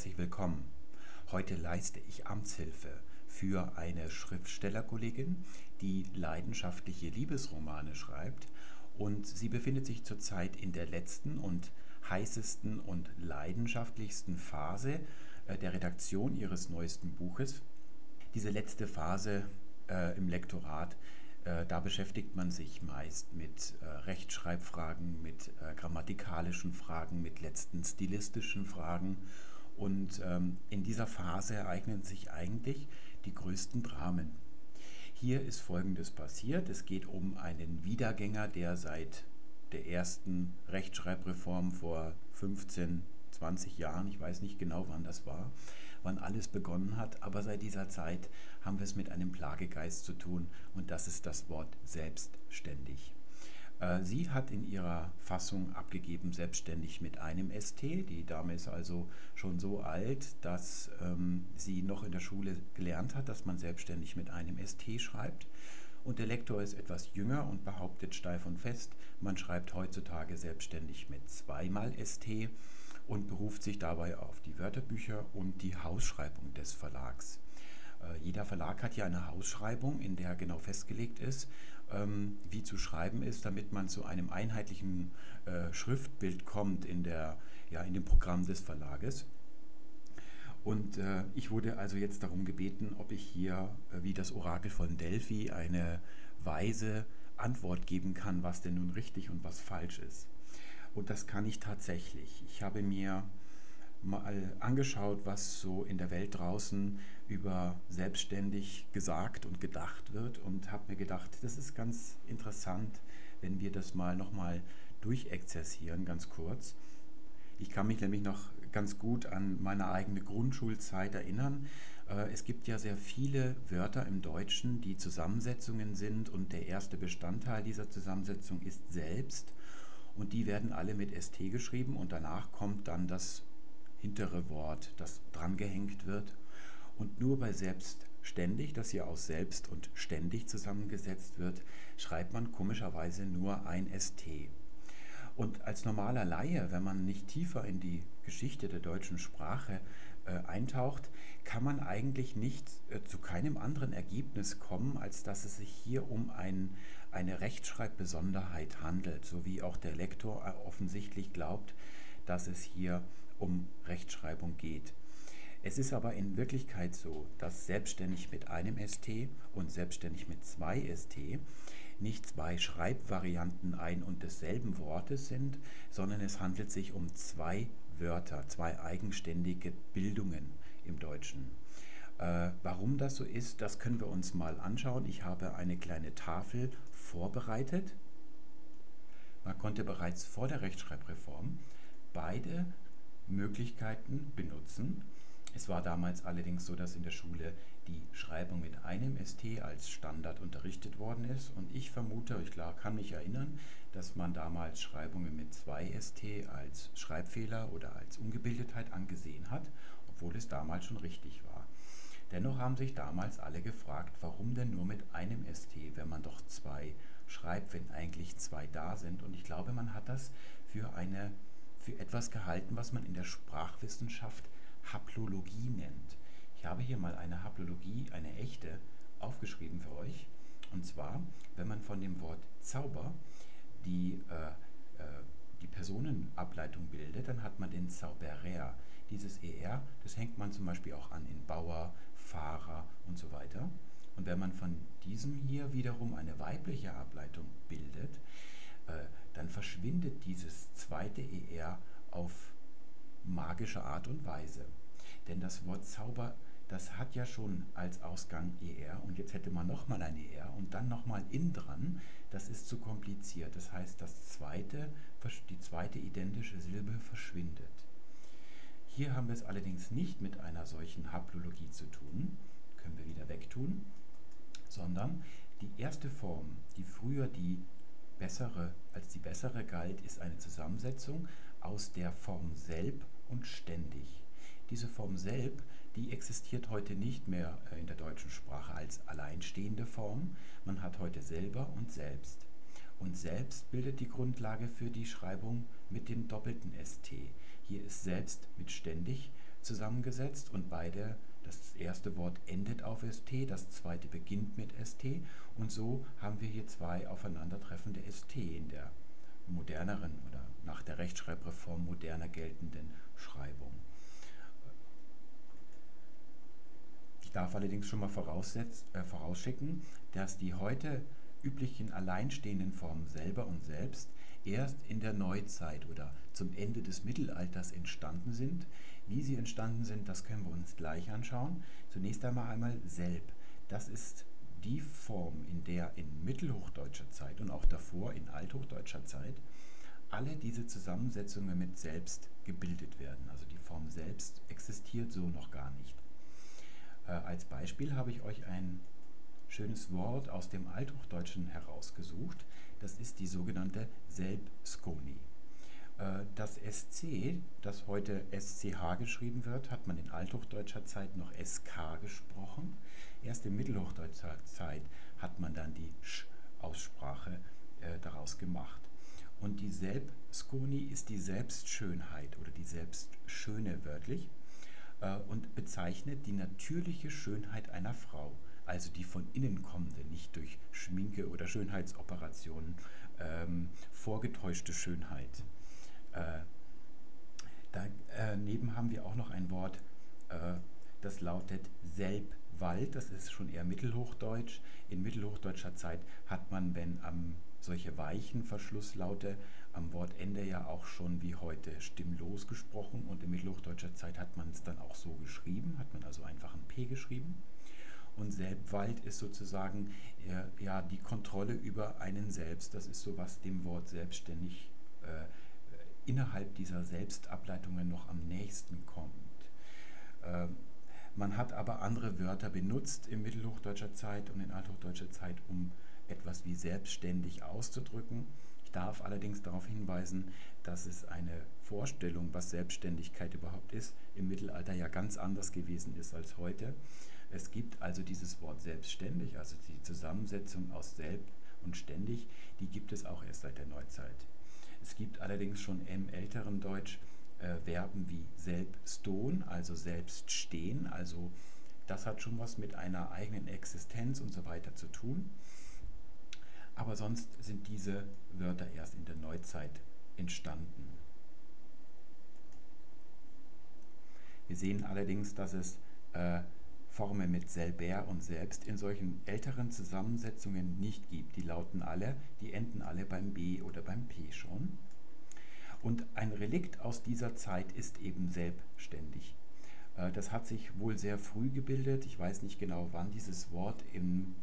herzlich willkommen. Heute leiste ich Amtshilfe für eine Schriftstellerkollegin, die leidenschaftliche Liebesromane schreibt und sie befindet sich zurzeit in der letzten und heißesten und leidenschaftlichsten Phase äh, der Redaktion ihres neuesten Buches. Diese letzte Phase äh, im Lektorat äh, da beschäftigt man sich meist mit äh, Rechtschreibfragen, mit äh, grammatikalischen Fragen, mit letzten stilistischen Fragen. Und ähm, in dieser Phase ereignen sich eigentlich die größten Dramen. Hier ist Folgendes passiert. Es geht um einen Wiedergänger, der seit der ersten Rechtschreibreform vor 15, 20 Jahren, ich weiß nicht genau wann das war, wann alles begonnen hat, aber seit dieser Zeit haben wir es mit einem Plagegeist zu tun und das ist das Wort selbstständig. Äh, sie hat in ihrer Fassung abgegeben, selbstständig mit einem ST. Die Dame ist also schon so alt, dass ähm, sie noch in der Schule gelernt hat, dass man selbstständig mit einem ST schreibt. Und der Lektor ist etwas jünger und behauptet steif und fest, man schreibt heutzutage selbstständig mit zweimal ST und beruft sich dabei auf die Wörterbücher und die Hausschreibung des Verlags. Äh, jeder Verlag hat ja eine Hausschreibung, in der genau festgelegt ist, ähm, wie zu schreiben ist, damit man zu einem einheitlichen äh, Schriftbild kommt in, der, ja, in dem Programm des Verlages. Und äh, ich wurde also jetzt darum gebeten, ob ich hier, äh, wie das Orakel von Delphi, eine weise Antwort geben kann, was denn nun richtig und was falsch ist. Und das kann ich tatsächlich. Ich habe mir mal angeschaut, was so in der Welt draußen über selbstständig gesagt und gedacht wird und habe mir gedacht, das ist ganz interessant, wenn wir das mal nochmal durchexerzieren, ganz kurz. Ich kann mich nämlich noch ganz gut an meine eigene Grundschulzeit erinnern. Äh, es gibt ja sehr viele Wörter im Deutschen, die Zusammensetzungen sind und der erste Bestandteil dieser Zusammensetzung ist selbst und die werden alle mit ST geschrieben und danach kommt dann das hintere Wort, das drangehängt wird. Und nur bei selbstständig, das hier aus selbst und ständig zusammengesetzt wird, schreibt man komischerweise nur ein ST. Und als normaler Laie, wenn man nicht tiefer in die Geschichte der deutschen Sprache äh, eintaucht, kann man eigentlich nicht äh, zu keinem anderen Ergebnis kommen, als dass es sich hier um ein, eine Rechtschreibbesonderheit handelt, so wie auch der Lektor äh, offensichtlich glaubt, dass es hier um Rechtschreibung geht. Es ist aber in Wirklichkeit so, dass selbstständig mit einem ST und selbstständig mit zwei ST nicht zwei Schreibvarianten ein und desselben Wortes sind, sondern es handelt sich um zwei Wörter, zwei eigenständige Bildungen im Deutschen. Äh, warum das so ist, das können wir uns mal anschauen. Ich habe eine kleine Tafel vorbereitet. Man konnte bereits vor der Rechtschreibreform beide Möglichkeiten benutzen. Es war damals allerdings so, dass in der Schule die Schreibung mit einem ST als Standard unterrichtet worden ist und ich vermute, ich klar kann mich erinnern, dass man damals Schreibungen mit zwei ST als Schreibfehler oder als Ungebildetheit angesehen hat, obwohl es damals schon richtig war. Dennoch haben sich damals alle gefragt, warum denn nur mit einem ST, wenn man doch zwei schreibt, wenn eigentlich zwei da sind. Und ich glaube, man hat das für eine für etwas gehalten, was man in der Sprachwissenschaft Haplologie nennt. Ich habe hier mal eine Haplologie, eine echte, aufgeschrieben für euch. Und zwar, wenn man von dem Wort Zauber die, äh, äh, die Personenableitung bildet, dann hat man den Zauberer. Dieses ER, das hängt man zum Beispiel auch an in Bauer, Fahrer und so weiter. Und wenn man von diesem hier wiederum eine weibliche Ableitung bildet, dann verschwindet dieses zweite ER auf magische Art und Weise. Denn das Wort Zauber, das hat ja schon als Ausgang ER und jetzt hätte man nochmal ein ER und dann nochmal in dran. Das ist zu kompliziert. Das heißt, das zweite, die zweite identische Silbe verschwindet. Hier haben wir es allerdings nicht mit einer solchen Haplologie zu tun, können wir wieder wegtun, sondern die erste Form, die früher die bessere als die bessere galt, ist eine Zusammensetzung aus der Form selb und ständig. Diese Form selb, die existiert heute nicht mehr äh, in der deutschen Sprache als alleinstehende Form. Man hat heute selber und selbst. Und selbst bildet die Grundlage für die Schreibung mit dem doppelten ST. Hier ist selbst mit ständig zusammengesetzt und beide, das erste Wort endet auf ST, das zweite beginnt mit ST und so haben wir hier zwei aufeinandertreffende ST in der moderneren oder nach der Rechtschreibreform moderner geltenden Schreibung. Ich darf allerdings schon mal äh, vorausschicken, dass die heute üblichen alleinstehenden Formen selber und selbst erst in der Neuzeit oder zum Ende des Mittelalters entstanden sind. Wie sie entstanden sind, das können wir uns gleich anschauen. Zunächst einmal einmal selb. Das ist die Form, in der in mittelhochdeutscher Zeit und auch davor in althochdeutscher Zeit alle diese Zusammensetzungen mit selbst gebildet werden. Also die Form selbst existiert so noch gar nicht. Äh, als Beispiel habe ich euch ein schönes Wort aus dem Althochdeutschen herausgesucht. Das ist die sogenannte Selbskoni. Äh, das SC, das heute SCH geschrieben wird, hat man in althochdeutscher Zeit noch SK gesprochen. Erst in mittelhochdeutscher Zeit hat man dann die Sch-Aussprache äh, daraus gemacht. Und die Selbskoni ist die Selbstschönheit oder die Selbstschöne wörtlich äh, und bezeichnet die natürliche Schönheit einer Frau also die von innen kommende, nicht durch Schminke oder Schönheitsoperationen ähm, vorgetäuschte Schönheit. Äh, daneben äh, haben wir auch noch ein Wort, äh, das lautet Selbwald, das ist schon eher mittelhochdeutsch. In mittelhochdeutscher Zeit hat man, wenn am solche weichen Verschlusslaute am Wortende ja auch schon wie heute stimmlos gesprochen und in mittelhochdeutscher Zeit hat man es dann auch so geschrieben, hat man also einfach ein P geschrieben. Und Selbwald ist sozusagen äh, ja, die Kontrolle über einen selbst. Das ist so, was dem Wort selbstständig äh, innerhalb dieser Selbstableitungen noch am nächsten kommt. Äh, man hat aber andere Wörter benutzt in mittelhochdeutscher Zeit und in althochdeutscher Zeit, um etwas wie selbstständig auszudrücken. Ich darf allerdings darauf hinweisen, dass es eine Vorstellung, was Selbstständigkeit überhaupt ist, im Mittelalter ja ganz anders gewesen ist als heute. Es gibt also dieses Wort selbstständig, also die Zusammensetzung aus selb und ständig, die gibt es auch erst seit der Neuzeit. Es gibt allerdings schon im älteren Deutsch äh, Verben wie selbston, also selbst stehen, also das hat schon was mit einer eigenen Existenz und so weiter zu tun. Aber sonst sind diese Wörter erst in der Neuzeit entstanden. Wir sehen allerdings, dass es äh, Formen mit selber und selbst in solchen älteren Zusammensetzungen nicht gibt. Die lauten alle, die enden alle beim B oder beim P schon. Und ein Relikt aus dieser Zeit ist eben selbstständig. Äh, das hat sich wohl sehr früh gebildet. Ich weiß nicht genau, wann dieses Wort im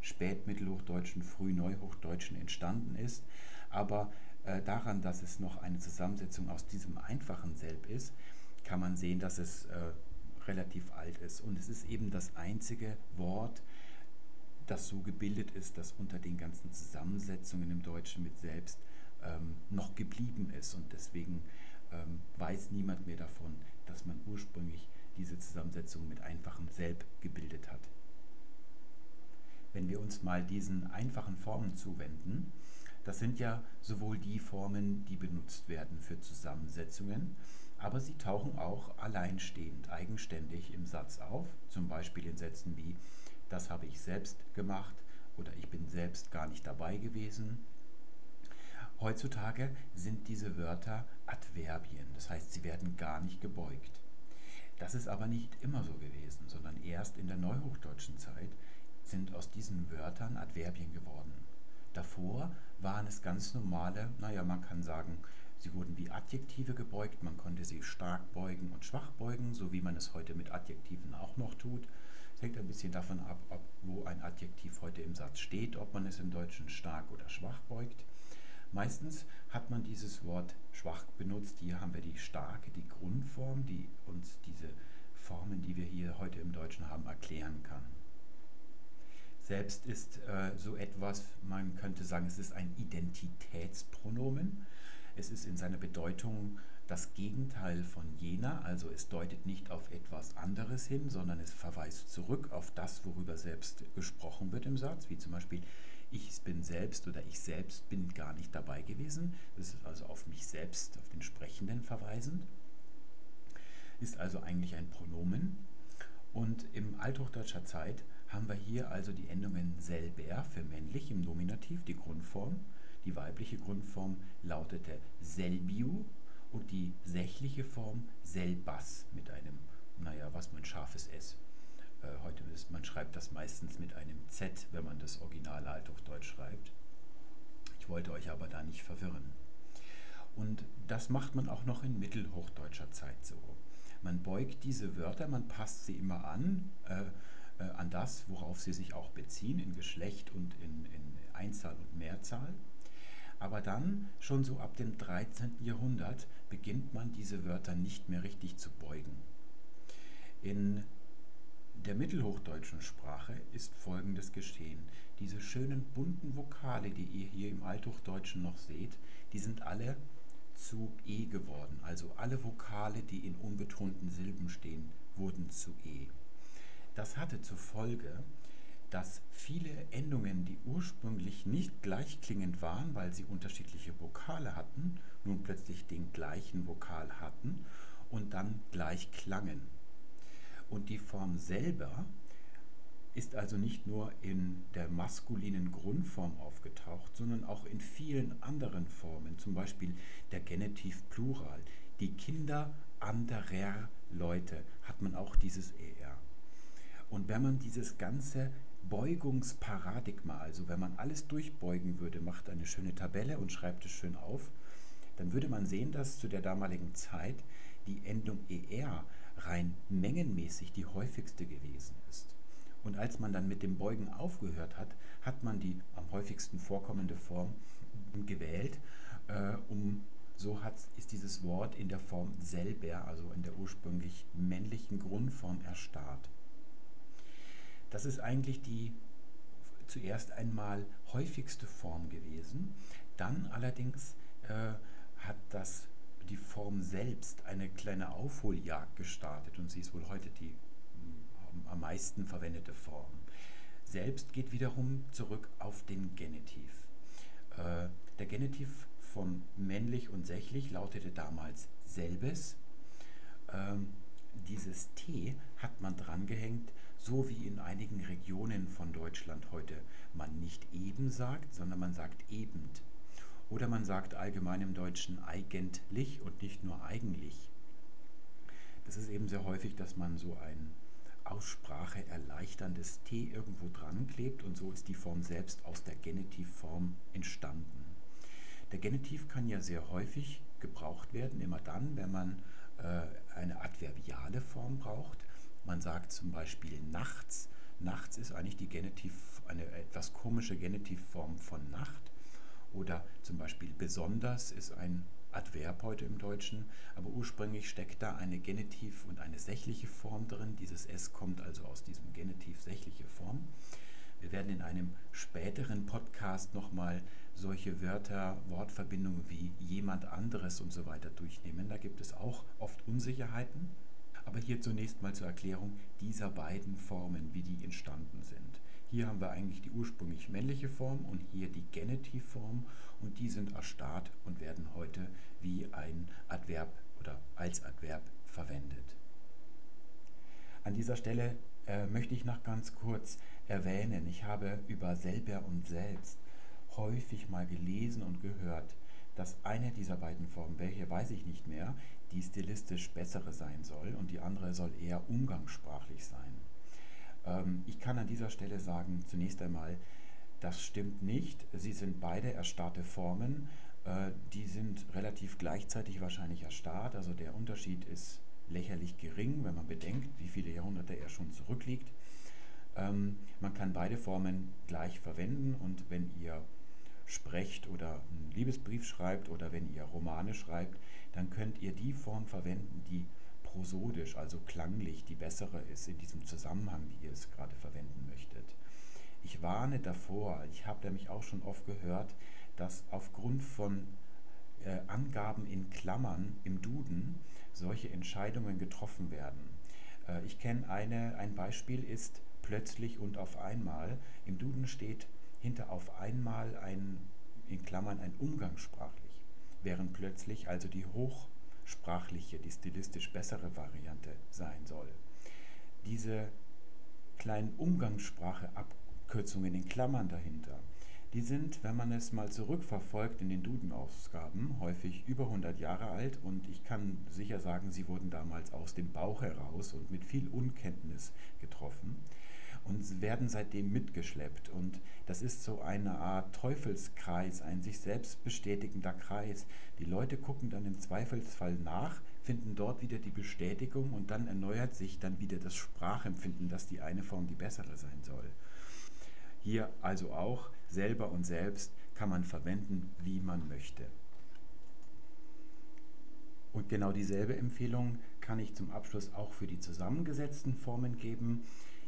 spätmittelhochdeutschen, frühneuhochdeutschen entstanden ist, aber äh, daran, dass es noch eine Zusammensetzung aus diesem einfachen Selb ist, kann man sehen, dass es äh, relativ alt ist. Und es ist eben das einzige Wort, das so gebildet ist, das unter den ganzen Zusammensetzungen im Deutschen mit selbst ähm, noch geblieben ist. Und deswegen ähm, weiß niemand mehr davon, dass man ursprünglich diese Zusammensetzung mit einfachem Selb gebildet hat. Wenn wir uns mal diesen einfachen Formen zuwenden, das sind ja sowohl die Formen, die benutzt werden für Zusammensetzungen, aber sie tauchen auch alleinstehend, eigenständig im Satz auf, zum Beispiel in Sätzen wie das habe ich selbst gemacht oder ich bin selbst gar nicht dabei gewesen. Heutzutage sind diese Wörter Adverbien, das heißt, sie werden gar nicht gebeugt. Das ist aber nicht immer so gewesen, sondern erst in der neuhochdeutschen Zeit sind aus diesen Wörtern Adverbien geworden. Davor waren es ganz normale, naja, man kann sagen, Sie wurden wie Adjektive gebeugt, man konnte sie stark beugen und schwach beugen, so wie man es heute mit Adjektiven auch noch tut. Es hängt ein bisschen davon ab, ob, wo ein Adjektiv heute im Satz steht, ob man es im Deutschen stark oder schwach beugt. Meistens hat man dieses Wort schwach benutzt. Hier haben wir die starke, die Grundform, die uns diese Formen, die wir hier heute im Deutschen haben, erklären kann. Selbst ist äh, so etwas, man könnte sagen, es ist ein Identitätspronomen. Es ist in seiner Bedeutung das Gegenteil von jener, also es deutet nicht auf etwas anderes hin, sondern es verweist zurück auf das, worüber selbst gesprochen wird im Satz, wie zum Beispiel ich bin selbst oder ich selbst bin gar nicht dabei gewesen. Das ist also auf mich selbst, auf den Sprechenden verweisend. ist also eigentlich ein Pronomen. Und im althochdeutscher Zeit haben wir hier also die Endungen selber für männlich im Nominativ, die Grundform. Die weibliche Grundform lautete selbiu und die sächliche Form selbas mit einem, naja, was man scharfes S. Äh, heute ist, man schreibt das meistens mit einem Z, wenn man das Original Althochdeutsch schreibt. Ich wollte euch aber da nicht verwirren. Und das macht man auch noch in mittelhochdeutscher Zeit so. Man beugt diese Wörter, man passt sie immer an, äh, äh, an das, worauf sie sich auch beziehen, in Geschlecht und in, in Einzahl und Mehrzahl. Aber dann, schon so ab dem 13. Jahrhundert, beginnt man diese Wörter nicht mehr richtig zu beugen. In der mittelhochdeutschen Sprache ist Folgendes geschehen. Diese schönen bunten Vokale, die ihr hier im Althochdeutschen noch seht, die sind alle zu E geworden. Also alle Vokale, die in unbetonten Silben stehen, wurden zu E. Das hatte zur Folge, dass viele Endungen, die ursprünglich nicht gleichklingend waren, weil sie unterschiedliche Vokale hatten, nun plötzlich den gleichen Vokal hatten und dann gleich klangen. Und die Form selber ist also nicht nur in der maskulinen Grundform aufgetaucht, sondern auch in vielen anderen Formen, zum Beispiel der Genitiv Plural. Die Kinder anderer Leute hat man auch dieses ER. Und wenn man dieses ganze Beugungsparadigma, also wenn man alles durchbeugen würde, macht eine schöne Tabelle und schreibt es schön auf, dann würde man sehen, dass zu der damaligen Zeit die Endung ER rein mengenmäßig die häufigste gewesen ist. Und als man dann mit dem Beugen aufgehört hat, hat man die am häufigsten vorkommende Form gewählt, äh, um so hat, ist dieses Wort in der Form selber, also in der ursprünglich männlichen Grundform erstarrt. Das ist eigentlich die zuerst einmal häufigste Form gewesen. Dann allerdings äh, hat das die Form selbst eine kleine Aufholjagd gestartet und sie ist wohl heute die mm, am meisten verwendete Form. Selbst geht wiederum zurück auf den Genitiv. Äh, der Genitiv von männlich und sächlich lautete damals selbes. Ähm, dieses T hat man drangehängt, so wie in einigen Regionen von Deutschland heute man nicht eben sagt, sondern man sagt ebend. Oder man sagt allgemein im Deutschen eigentlich und nicht nur eigentlich. Das ist eben sehr häufig, dass man so ein Aussprache erleichterndes T irgendwo dran klebt und so ist die Form selbst aus der Genitivform entstanden. Der Genitiv kann ja sehr häufig gebraucht werden, immer dann, wenn man äh, eine adverbiale Form braucht. Man sagt zum Beispiel nachts. Nachts ist eigentlich die Genitiv, eine etwas komische Genitivform von Nacht. Oder zum Beispiel besonders ist ein Adverb heute im Deutschen, aber ursprünglich steckt da eine Genitiv- und eine sächliche Form drin. Dieses S kommt also aus diesem Genitiv sächliche Form. Wir werden in einem späteren Podcast nochmal solche Wörter, Wortverbindungen wie jemand anderes und so weiter durchnehmen. Da gibt es auch oft Unsicherheiten. Aber hier zunächst mal zur Erklärung dieser beiden Formen, wie die entstanden sind. Hier haben wir eigentlich die ursprünglich männliche Form und hier die Genitivform und die sind erstarrt und werden heute wie ein Adverb oder als Adverb verwendet. An dieser Stelle äh, möchte ich noch ganz kurz erwähnen, ich habe über selber und selbst häufig mal gelesen und gehört, dass eine dieser beiden Formen, welche weiß ich nicht mehr, die stilistisch bessere sein soll und die andere soll eher umgangssprachlich sein. Ähm, ich kann an dieser Stelle sagen, zunächst einmal, das stimmt nicht. Sie sind beide erstarrte Formen. Äh, die sind relativ gleichzeitig wahrscheinlich erstarrt. Also der Unterschied ist lächerlich gering, wenn man bedenkt, wie viele Jahrhunderte er schon zurückliegt. Ähm, man kann beide Formen gleich verwenden und wenn ihr sprecht oder einen Liebesbrief schreibt oder wenn ihr Romane schreibt, dann könnt ihr die Form verwenden, die prosodisch, also klanglich, die bessere ist in diesem Zusammenhang, wie ihr es gerade verwenden möchtet. Ich warne davor, ich habe nämlich auch schon oft gehört, dass aufgrund von äh, Angaben in Klammern im Duden solche Entscheidungen getroffen werden. Äh, ich kenne eine, ein Beispiel ist plötzlich und auf einmal. Im Duden steht hinter auf einmal ein, in Klammern ein umgangssprachlich, während plötzlich also die hoch sprachliche, die stilistisch bessere Variante sein soll. Diese kleinen Umgangssprache-Abkürzungen in Klammern dahinter, die sind, wenn man es mal zurückverfolgt in den Duden-Ausgaben, häufig über 100 Jahre alt und ich kann sicher sagen, sie wurden damals aus dem Bauch heraus und mit viel Unkenntnis getroffen werden seitdem mitgeschleppt. Und das ist so eine Art Teufelskreis, ein sich selbst bestätigender Kreis. Die Leute gucken dann im Zweifelsfall nach, finden dort wieder die Bestätigung und dann erneuert sich dann wieder das Sprachempfinden, dass die eine Form die bessere sein soll. Hier also auch selber und selbst kann man verwenden, wie man möchte. Und genau dieselbe Empfehlung kann ich zum Abschluss auch für die zusammengesetzten Formen geben.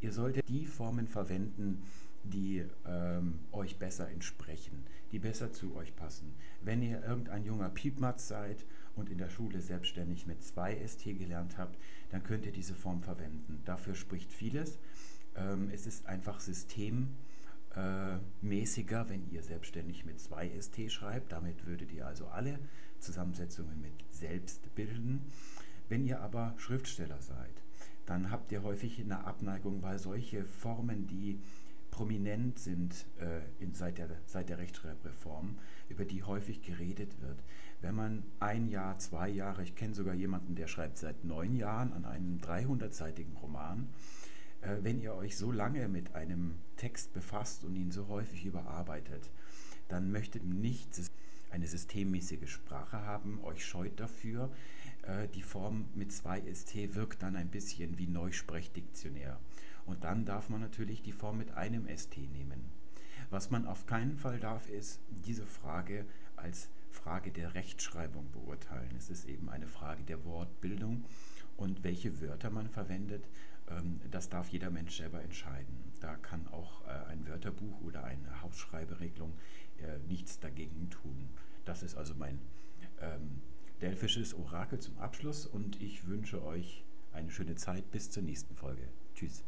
Ihr solltet die Formen verwenden, die ähm, euch besser entsprechen, die besser zu euch passen. Wenn ihr irgendein junger Piepmatz seid und in der Schule selbstständig mit zwei ST gelernt habt, dann könnt ihr diese Form verwenden. Dafür spricht vieles. Ähm, es ist einfach systemmäßiger, wenn ihr selbstständig mit zwei ST schreibt. Damit würdet ihr also alle Zusammensetzungen mit selbst bilden. Wenn ihr aber Schriftsteller seid, dann habt ihr häufig eine Abneigung, weil solche Formen, die prominent sind äh, in, seit, der, seit der Rechtschreibreform, über die häufig geredet wird. Wenn man ein Jahr, zwei Jahre, ich kenne sogar jemanden, der schreibt seit neun Jahren an einem 300-seitigen Roman, äh, wenn ihr euch so lange mit einem Text befasst und ihn so häufig überarbeitet, dann möchtet nicht eine systemmäßige Sprache haben, euch scheut dafür, äh, die Form mit zwei ST wirkt dann ein bisschen wie Neusprechdiktionär. Und dann darf man natürlich die Form mit einem ST nehmen. Was man auf keinen Fall darf, ist diese Frage als Frage der Rechtschreibung beurteilen. Es ist eben eine Frage der Wortbildung und welche Wörter man verwendet, ähm, das darf jeder Mensch selber entscheiden. Da kann auch äh, ein Wörterbuch oder eine Hausschreiberegelung äh, nichts dagegen tun. Das ist also mein ähm, delphisches Orakel zum Abschluss und ich wünsche euch eine schöne Zeit bis zur nächsten Folge. Tschüss.